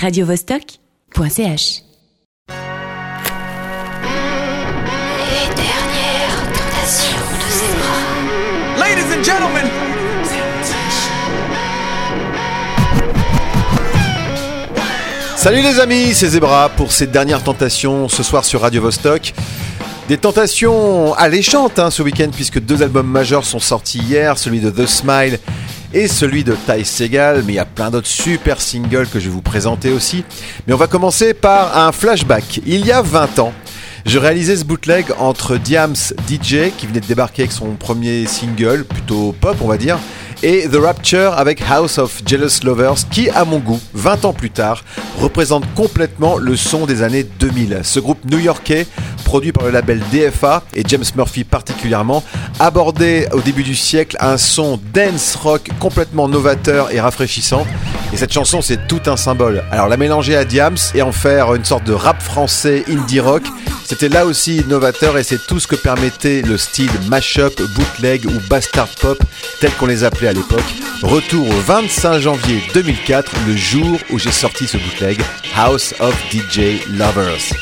radiovostok.ch. Les dernières tentations de Zebra. Ladies and gentlemen, Salut les amis, c'est Zebra pour cette dernière tentation ce soir sur Radio Vostok. Des tentations alléchantes hein, ce week-end puisque deux albums majeurs sont sortis hier, celui de The Smile et celui de Ty Segal, mais il y a plein d'autres super singles que je vais vous présenter aussi. Mais on va commencer par un flashback. Il y a 20 ans, je réalisais ce bootleg entre Diams DJ qui venait de débarquer avec son premier single, plutôt pop on va dire, et The Rapture avec House of Jealous Lovers qui, à mon goût, 20 ans plus tard, représente complètement le son des années 2000. Ce groupe new-yorkais, produit par le label DFA et James Murphy particulièrement, abordait au début du siècle un son dance rock complètement novateur et rafraîchissant. Et cette chanson, c'est tout un symbole. Alors la mélanger à Diams et en faire une sorte de rap français indie rock, c'était là aussi novateur et c'est tout ce que permettait le style mashup, bootleg ou bastard pop tel qu'on les appelait à l'époque. Retour au 25 janvier 2004, le jour où j'ai sorti ce bootleg, House of DJ Lovers.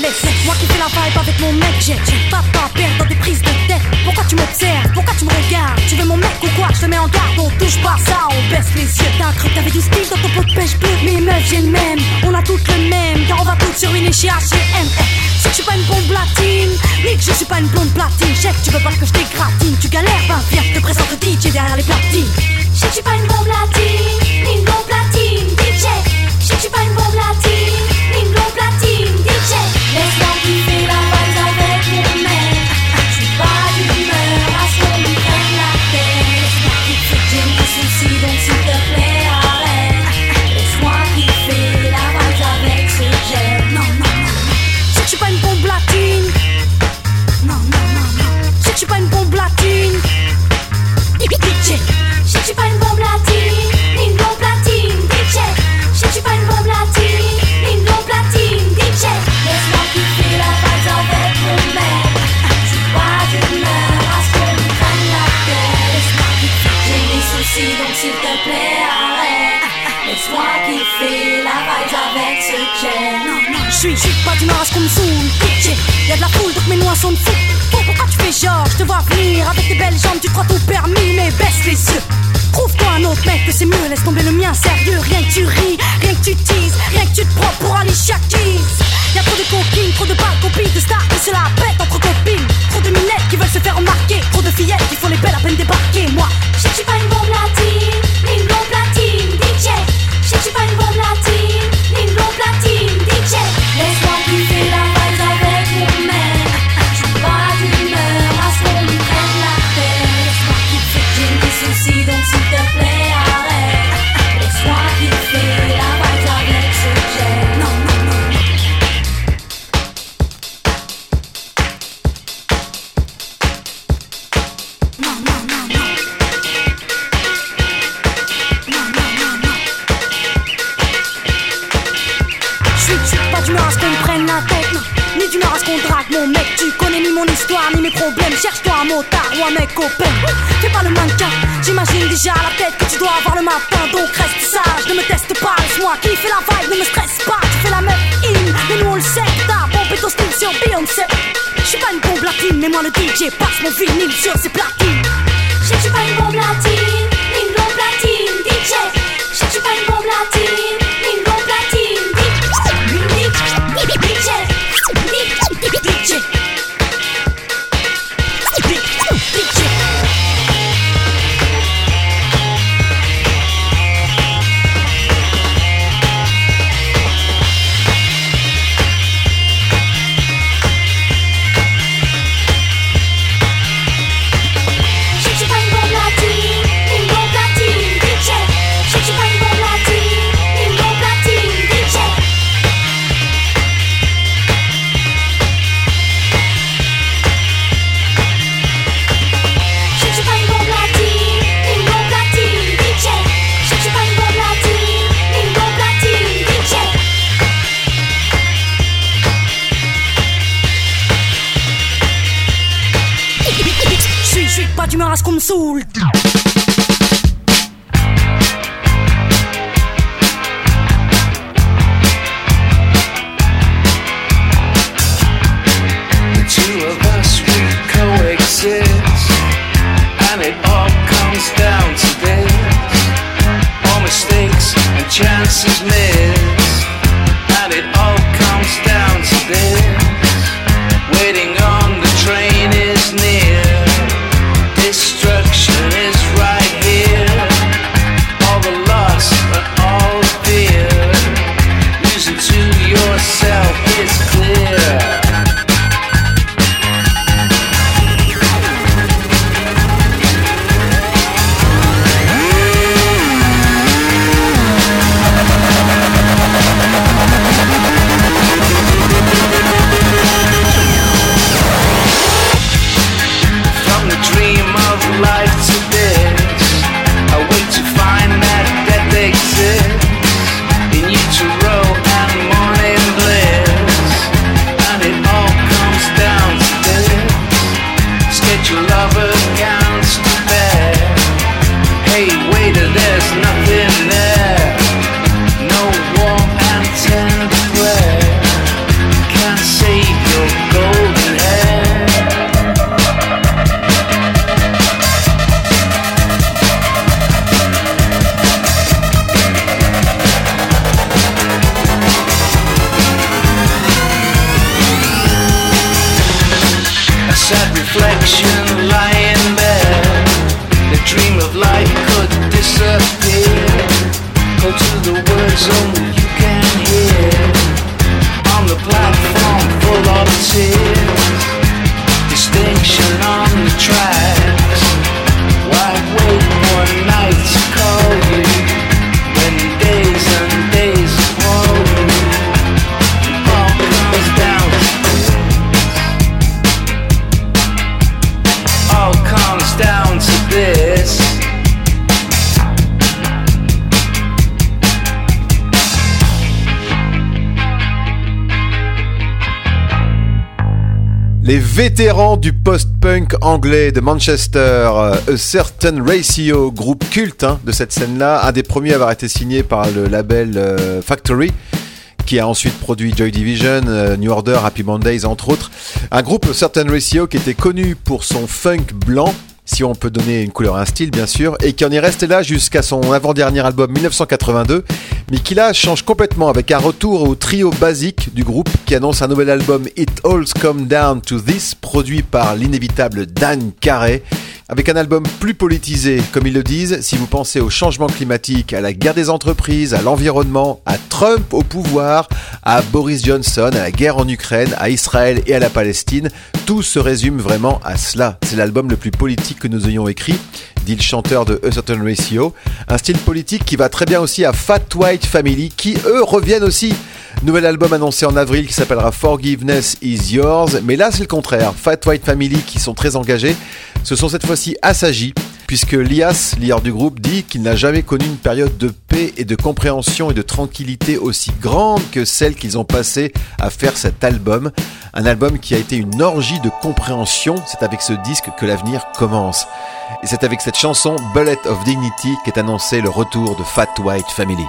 Laisse-moi kiffer la vibe avec mon mec, j'ai pas pas perdre dans des prises de tête. Pourquoi tu m'observes? Pourquoi tu me regardes? Tu veux mon mec ou quoi? Je te mets en garde, on touche pas ça, on baisse les yeux. T'as cru que t'avais du style dans ton pot de pêche bleu. Mais meufs, j'ai le même, on a toutes le même. Car on va toutes sur une chez H&M. Que je suis pas une bombe platine, ni que je suis pas une blonde platine. Chef, tu veux pas que je t'égratine Tu galères, ben viens, je te présente DJ derrière les platines. Je sais que je suis pas une bombe platine, ni une blonde platine. DJ, je sais que je suis pas une bombe platine, ne me stresse pas. Tu fais la meuf in, mais nous on le sait. T'as pompé ton style sur Beyoncé. Je suis pas une bombe latine, mais moi le DJ passe mon vinyle sur ses platines. Je sais que je suis pas une bombe latine, une blonde platine, DJ. Je sais que je suis pas une bombe latine, anglais de Manchester, euh, A Certain Ratio, groupe culte hein, de cette scène-là, un des premiers à avoir été signé par le label euh, Factory qui a ensuite produit Joy Division, euh, New Order, Happy Mondays entre autres. Un groupe Certain Ratio qui était connu pour son funk blanc si on peut donner une couleur à un style bien sûr, et qui en est resté là jusqu'à son avant-dernier album 1982, mais qui là change complètement avec un retour au trio basique du groupe qui annonce un nouvel album It All's Come Down to This, produit par l'inévitable Dan Carey, avec un album plus politisé, comme ils le disent, si vous pensez au changement climatique, à la guerre des entreprises, à l'environnement, à Trump au pouvoir, à Boris Johnson, à la guerre en Ukraine, à Israël et à la Palestine, tout se résume vraiment à cela. C'est l'album le plus politique que nous ayons écrit, dit le chanteur de A Certain Ratio. Un style politique qui va très bien aussi à Fat White Family, qui eux reviennent aussi. Nouvel album annoncé en avril qui s'appellera Forgiveness is Yours, mais là c'est le contraire. Fat White Family qui sont très engagés se sont cette fois-ci assagis, puisque Lias, leader du groupe, dit qu'il n'a jamais connu une période de paix et de compréhension et de tranquillité aussi grande que celle qu'ils ont passée à faire cet album. Un album qui a été une orgie de compréhension, c'est avec ce disque que l'avenir commence. Et c'est avec cette chanson Bullet of Dignity qu'est annoncé le retour de Fat White Family.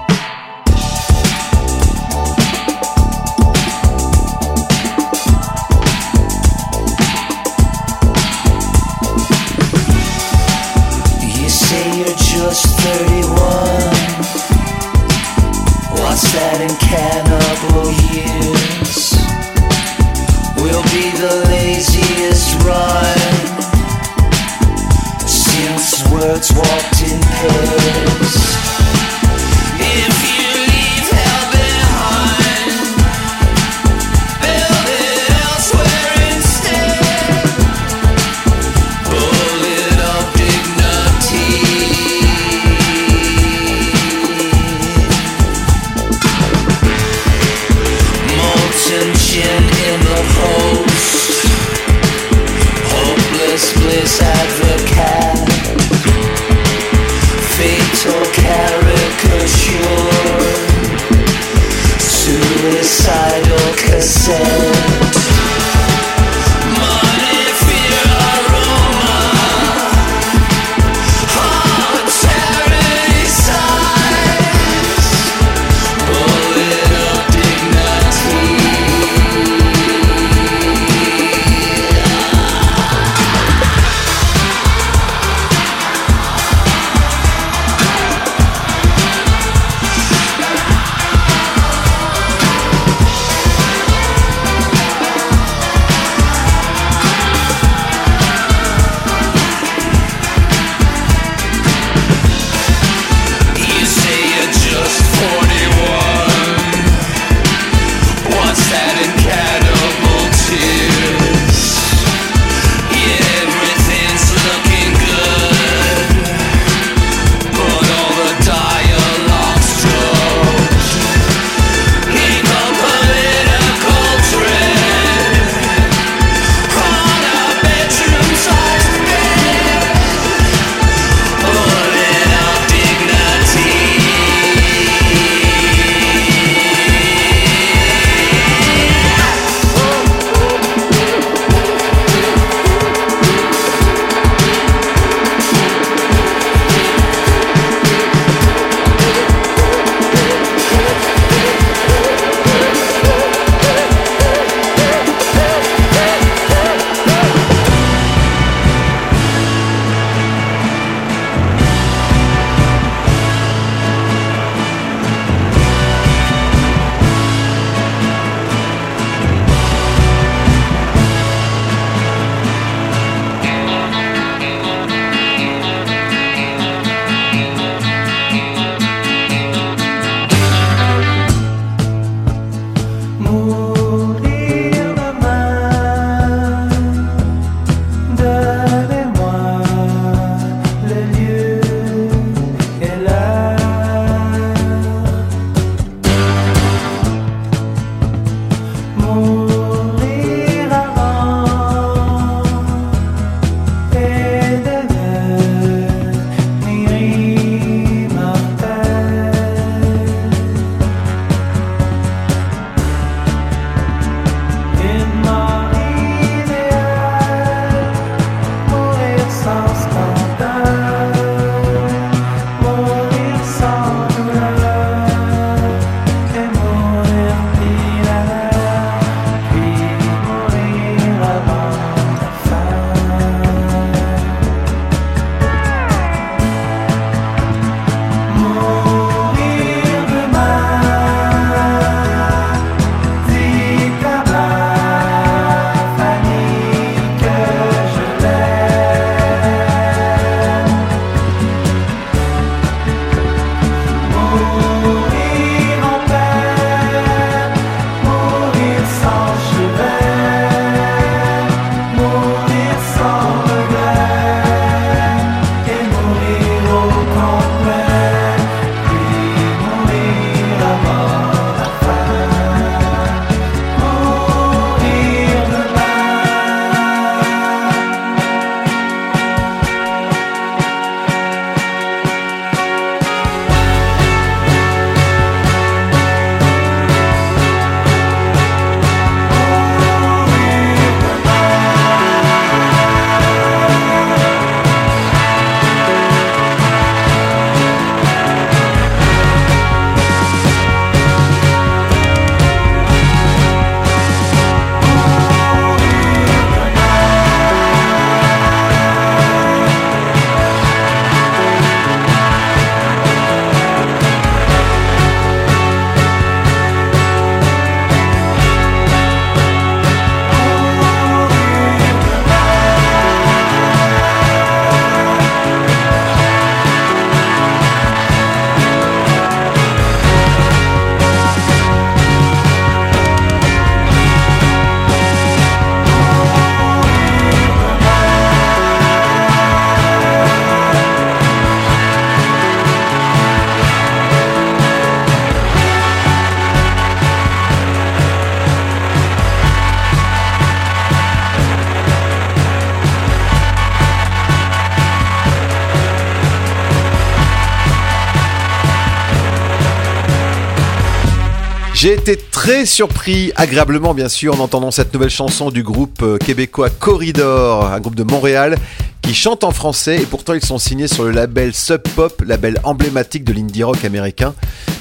J'ai été très surpris, agréablement bien sûr, en entendant cette nouvelle chanson du groupe euh, québécois Corridor, un groupe de Montréal qui chante en français et pourtant ils sont signés sur le label Sub Pop, label emblématique de l'indie rock américain.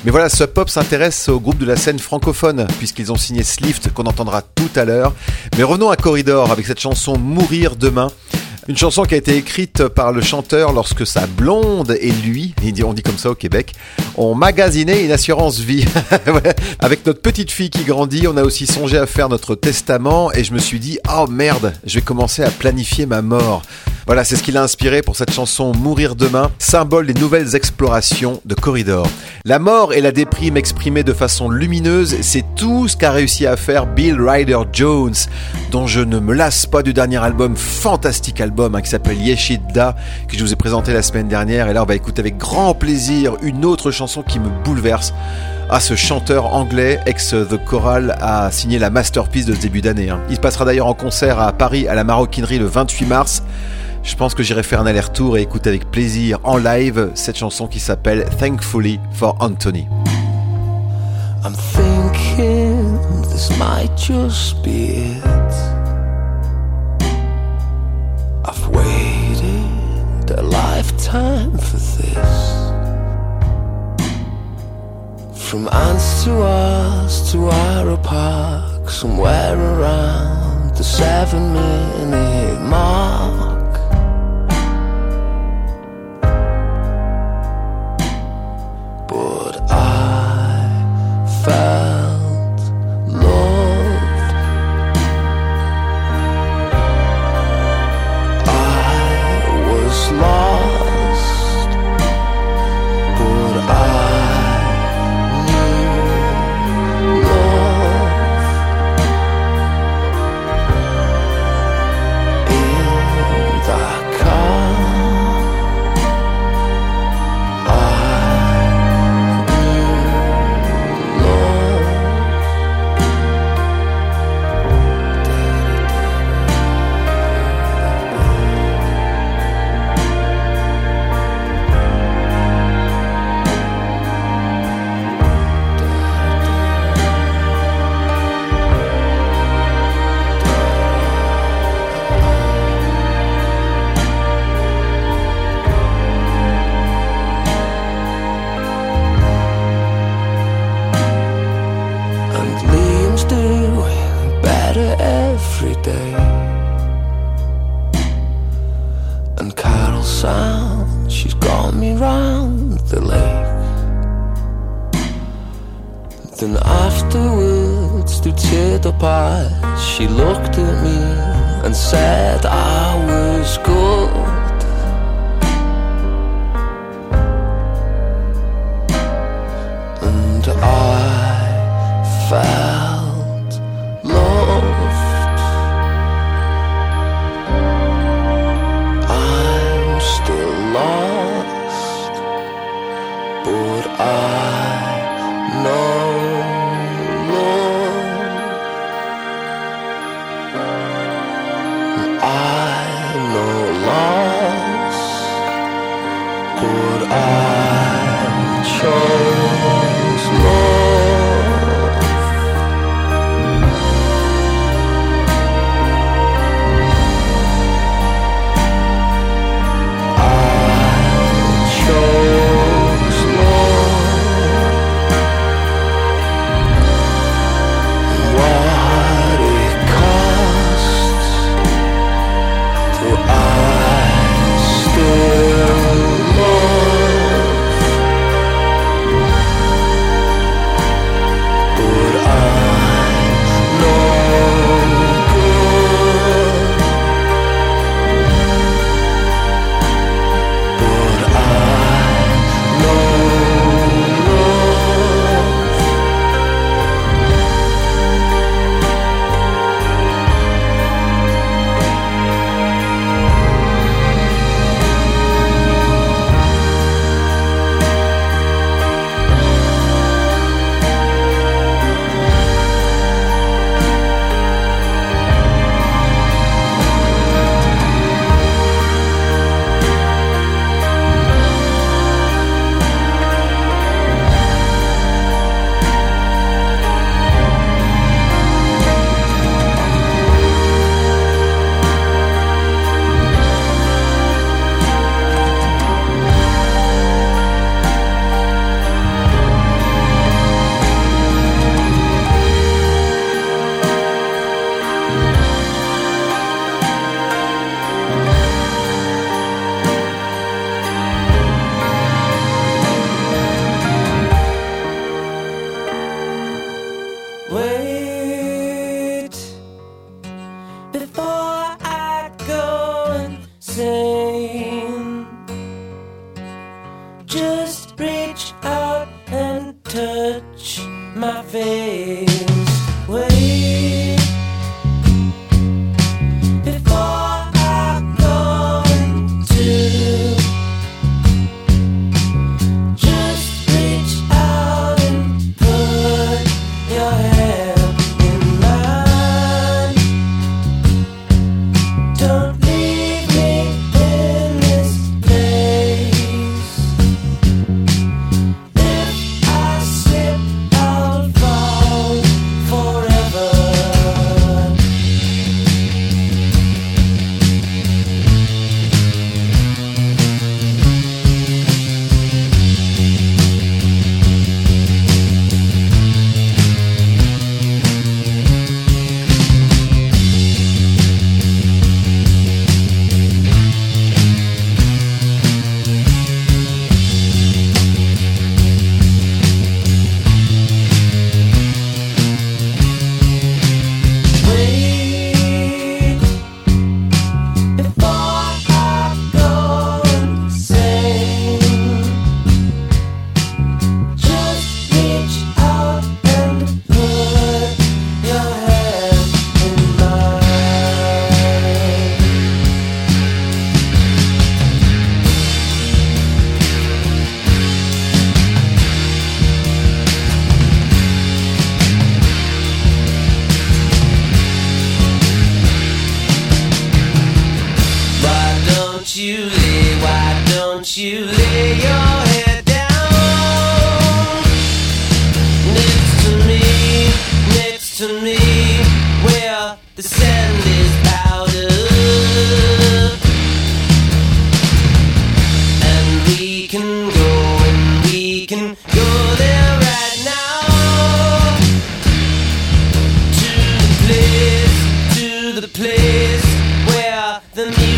Mais voilà, Sub Pop s'intéresse au groupe de la scène francophone puisqu'ils ont signé Slift qu'on entendra tout à l'heure. Mais revenons à Corridor avec cette chanson Mourir demain. Une chanson qui a été écrite par le chanteur lorsque sa blonde et lui, on dit comme ça au Québec, ont magasiné une assurance vie. Avec notre petite fille qui grandit, on a aussi songé à faire notre testament et je me suis dit, oh merde, je vais commencer à planifier ma mort. Voilà, c'est ce qui l'a inspiré pour cette chanson Mourir demain, symbole des nouvelles explorations de Corridor. La mort et la déprime exprimées de façon lumineuse, c'est tout ce qu'a réussi à faire Bill Ryder Jones, dont je ne me lasse pas du dernier album, fantastique album hein, qui s'appelle Yeshida, que je vous ai présenté la semaine dernière. Et là, on va écouter avec grand plaisir une autre chanson qui me bouleverse. Ah, ce chanteur anglais, ex The Choral, a signé la masterpiece de ce début d'année. Hein. Il passera d'ailleurs en concert à Paris à la Maroquinerie le 28 mars. Je pense que j'irai faire un aller-retour et écouter avec plaisir en live cette chanson qui s'appelle Thankfully for Anthony. Lifetime for this. From ants to us to our park, somewhere around the seven minute mark. Place where the music's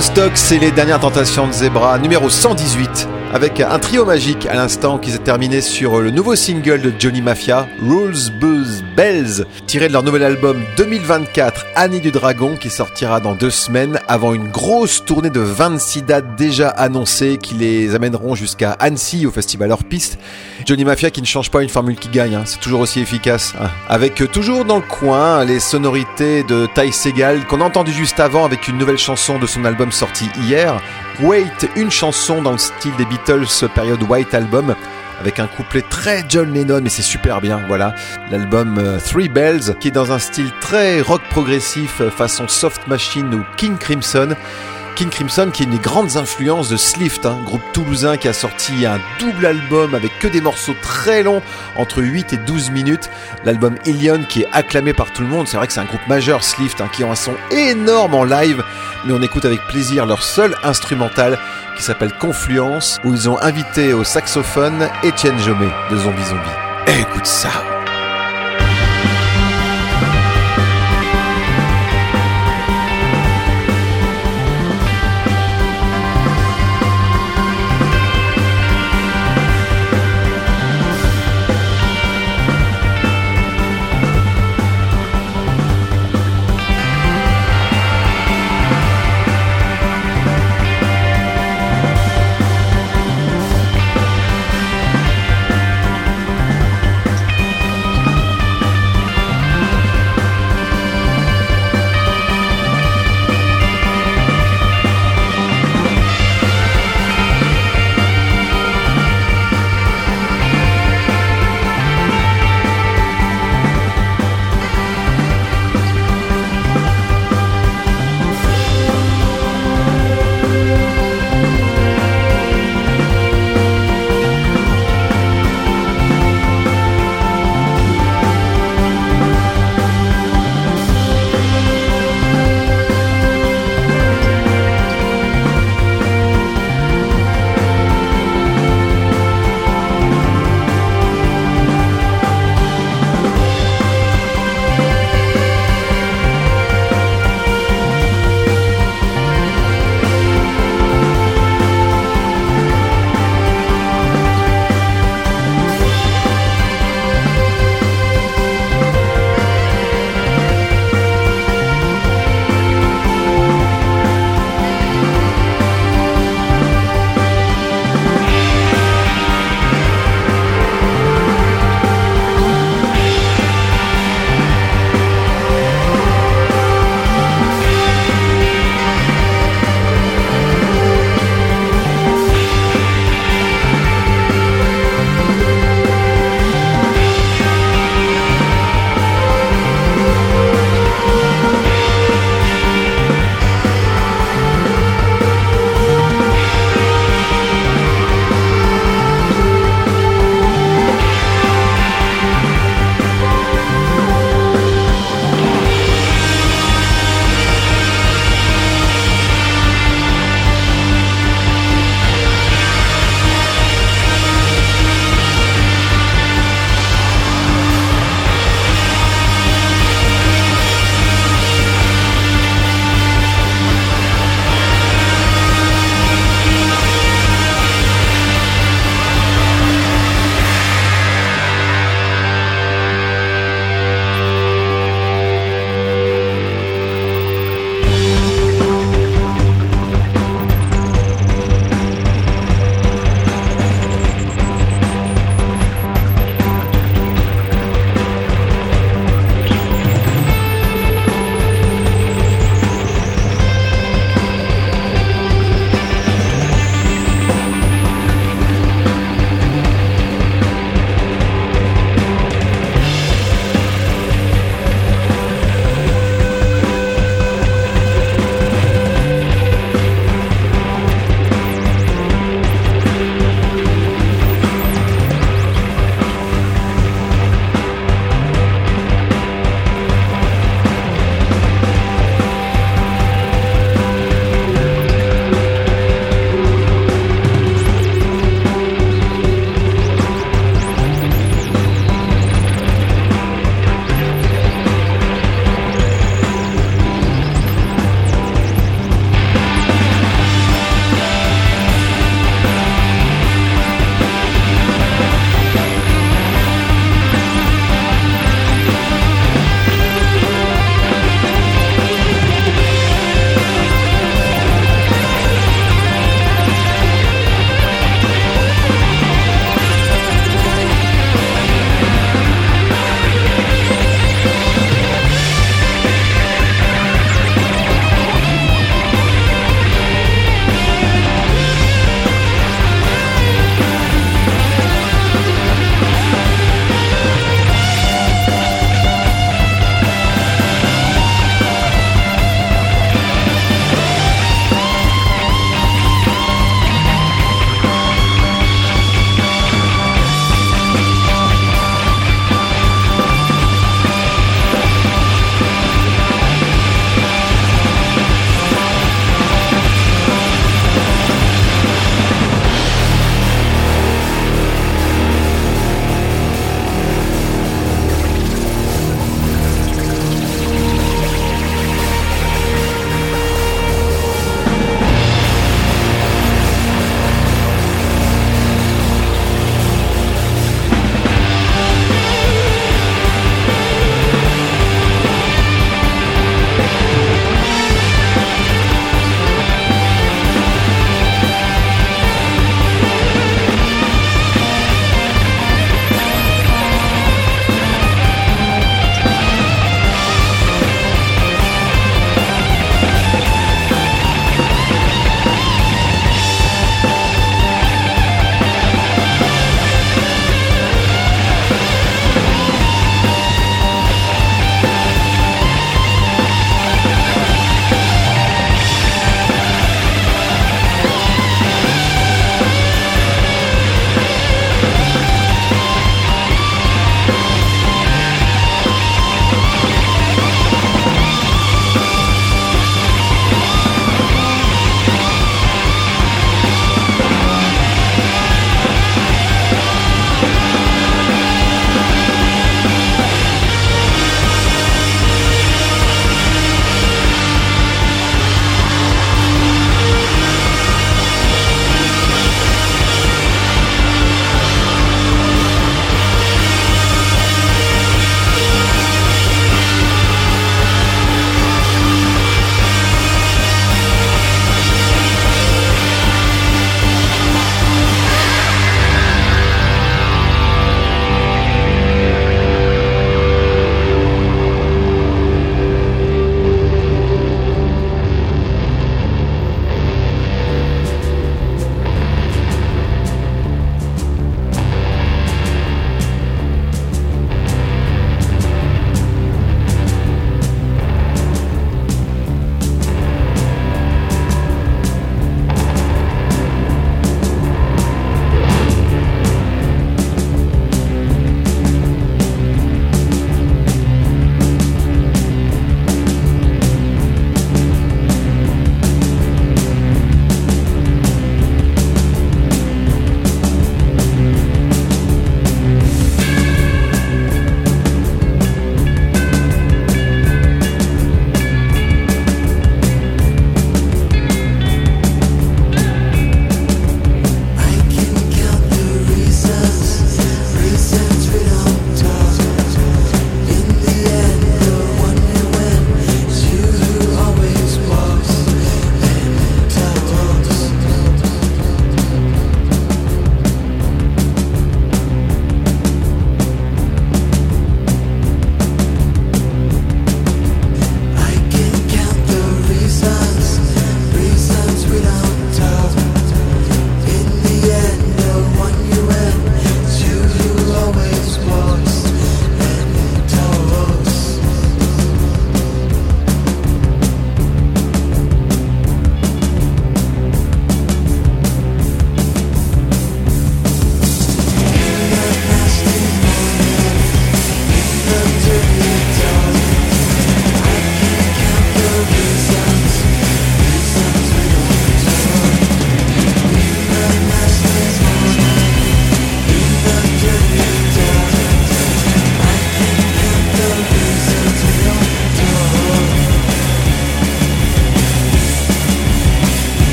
Vostok, c'est les dernières tentations de Zebra, numéro 118, avec un trio magique à l'instant qui s'est terminé sur le nouveau single de Johnny Mafia, Rules, Buzz, Bells, tiré de leur nouvel album 2024, Annie du Dragon, qui sortira dans deux semaines, avant une grosse tournée de 26 dates déjà annoncées qui les amèneront jusqu'à Annecy au festival hors piste. Johnny Mafia qui ne change pas une formule qui gagne, hein, c'est toujours aussi efficace. hein. Avec euh, toujours dans le coin les sonorités de Ty Segal qu'on a entendu juste avant avec une nouvelle chanson de son album sorti hier. Wait, une chanson dans le style des Beatles période White Album avec un couplet très John Lennon mais c'est super bien voilà l'album euh, Three Bells qui est dans un style très rock progressif euh, façon Soft Machine ou King Crimson King Crimson qui est une des grandes influences de Slift, un groupe toulousain qui a sorti un double album avec que des morceaux très longs, entre 8 et 12 minutes. L'album Ilion qui est acclamé par tout le monde. C'est vrai que c'est un groupe majeur Slift hein, qui ont un son énorme en live, mais on écoute avec plaisir leur seul instrumental qui s'appelle Confluence, où ils ont invité au saxophone Étienne Jomé de Zombie Zombie. Écoute ça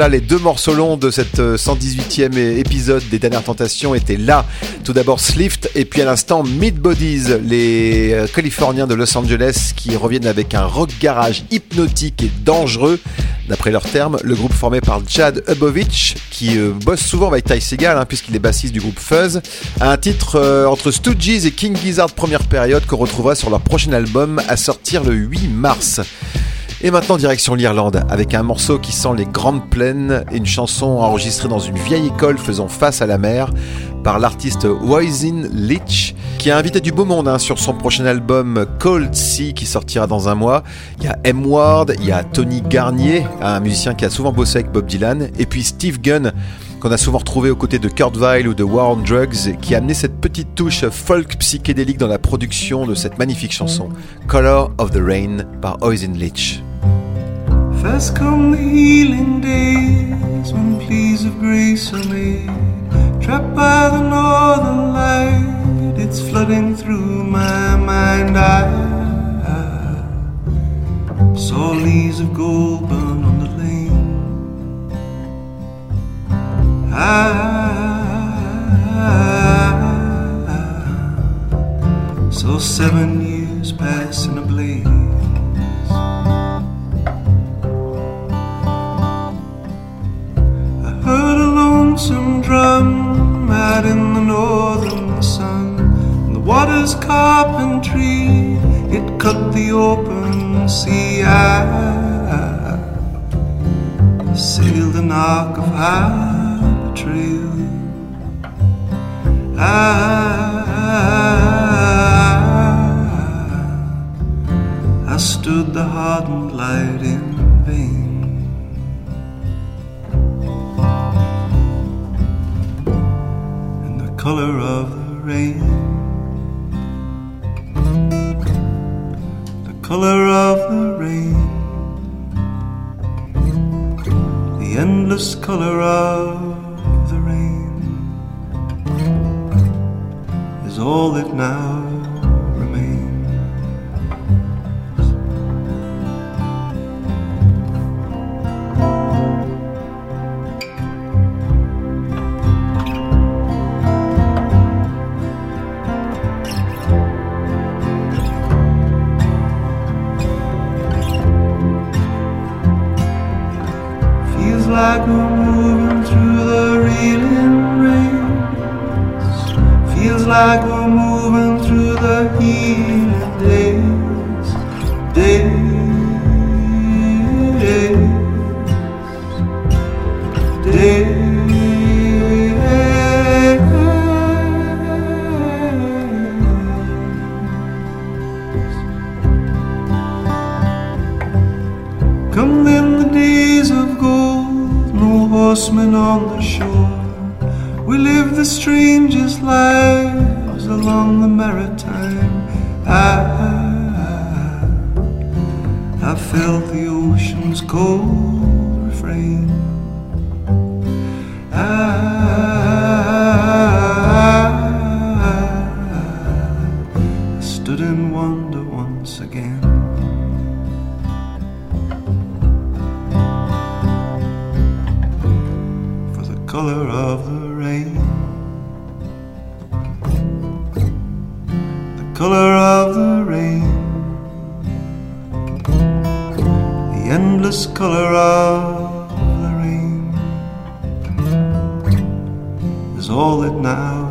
voilà, les deux morceaux longs de cette euh, 118e é- épisode des Dernières Tentations étaient là. Tout d'abord Slift et puis à l'instant Mid Bodies, les euh, Californiens de Los Angeles qui reviennent avec un rock garage hypnotique et dangereux. D'après leurs termes, le groupe formé par Chad Ubovich, qui euh, bosse souvent avec Ty Segal, hein, puisqu'il est bassiste du groupe Fuzz, a un titre euh, entre Stooges et King Gizzard première période qu'on retrouvera sur leur prochain album à sortir le 8 mars. Et maintenant direction l'Irlande, avec un morceau qui sent les grandes plaines et une chanson enregistrée dans une vieille école faisant face à la mer par l'artiste Wisin Leach, qui a invité du beau monde hein, sur son prochain album Cold Sea qui sortira dans un mois. Il y a M. Ward, il y a Tony Garnier, un musicien qui a souvent bossé avec Bob Dylan, et puis Steve Gunn, qu'on a souvent retrouvé aux côtés de Kurt Weill ou de War on Drugs, qui a amené cette petite touche folk psychédélique dans la production de cette magnifique chanson, Color of the Rain par Wisin Leach. First come the healing days when pleas of grace are made. Trapped by the northern light, it's flooding through my mind. I saw leaves of gold burn on the lane. I saw seven years pass in a blaze. Heard a lonesome drum out in the northern sun. The water's carpentry, it cut the open sea. I sailed an arc of high trail. I, I stood the hardened light in vain. Color of the rain. The color of the rain. The endless color of the rain is all that now the rain. The endless color of the rain is all that now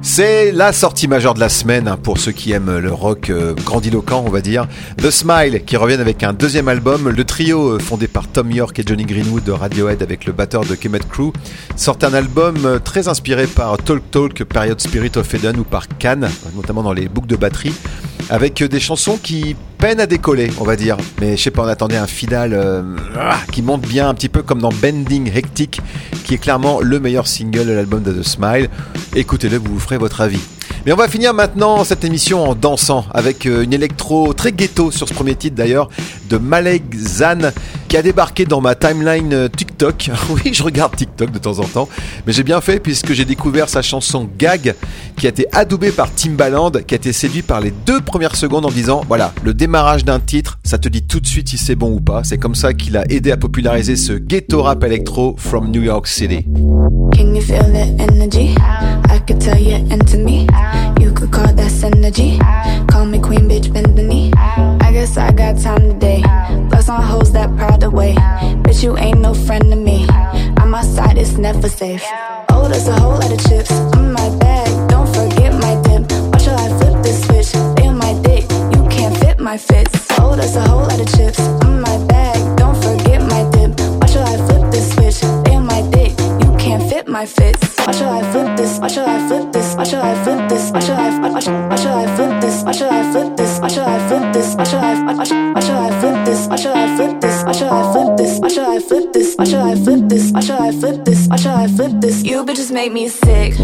C'est la sortie majeure de la semaine hein, pour ceux qui aiment le rock euh, grandiloquent, on va dire. The Smile qui revient avec un deuxième album. Le trio euh, fondé par Tom York et Johnny Greenwood de Radiohead avec le batteur de Kemet Crew sort un album euh, très inspiré par Talk Talk, Period Spirit of Eden ou par Cannes, notamment dans les boucles de batterie, avec des chansons qui peinent à décoller, on va dire. Mais je sais pas, on attendait un final euh, ah, qui monte bien, un petit peu comme dans Bending Hectic, qui est clairement le meilleur single de l'album de The Smile. Écoutez-le, vous vous ferez votre avis. Mais on va finir maintenant cette émission en dansant avec euh, une électro très ghetto sur ce premier titre d'ailleurs de Malek Zan qui a débarqué dans ma timeline euh, TikTok. Oui, je regarde TikTok de temps en temps, mais j'ai bien fait puisque j'ai découvert sa chanson Gag qui a été adoubée par Timbaland qui a été séduit par les deux premières secondes en disant voilà, le démarrage d'un titre, ça te dit tout de suite si c'est bon ou pas. C'est comme ça qu'il a aidé à populariser ce ghetto rap électro from New York City. You could call that synergy. Call me queen, bitch, bend the knee. I guess I got time today. Plus on hoes that proud away. Bitch, you ain't no friend to me. On my side, it's never safe. Oh, there's a whole lot of chips in my bag. Don't forget my dip. Watch should I flip this switch? They on my dick. You can't fit my fits. Oh, there's a whole lot of chips in my bag. Don't forget can't fit my fits. Why should I flip this? Why should I flip this? Why should I flip this? Why should I? Why should, I flip this? Why should I flip this? Why should I flip this? Why should I? Why should I flip this? Why should I flip this? Why should I flip this? Why should I flip this? Why should I flip this? Why should I flip this? Why should I flip this? You bitches make me sick.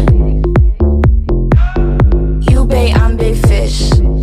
You bait, I'm big fish.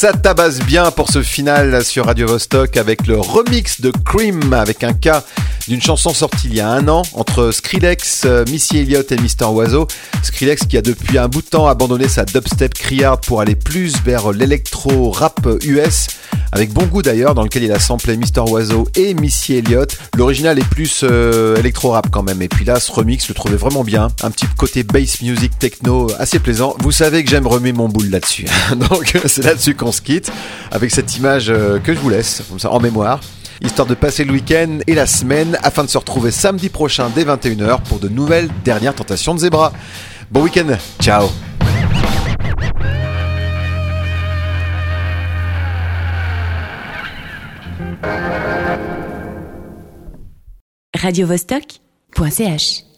Ça tabasse bien pour ce final sur Radio Vostok avec le remix de Cream avec un cas d'une chanson sortie il y a un an entre Skrillex, euh, Missy Elliott et Mister Oiseau. Skrillex qui a depuis un bout de temps abandonné sa dubstep criard pour aller plus vers l'électro rap US avec bon goût d'ailleurs dans lequel il a samplé Mister Oiseau et Missy Elliott. L'original est plus euh, électro rap quand même et puis là ce remix je le trouvais vraiment bien, un petit côté bass music techno assez plaisant. Vous savez que j'aime remuer mon boule là-dessus. Donc c'est là-dessus qu'on se quitte avec cette image euh, que je vous laisse comme ça en mémoire histoire de passer le week-end et la semaine afin de se retrouver samedi prochain dès 21h pour de nouvelles dernières tentations de Zebra. Bon week-end, ciao radiovostok.ch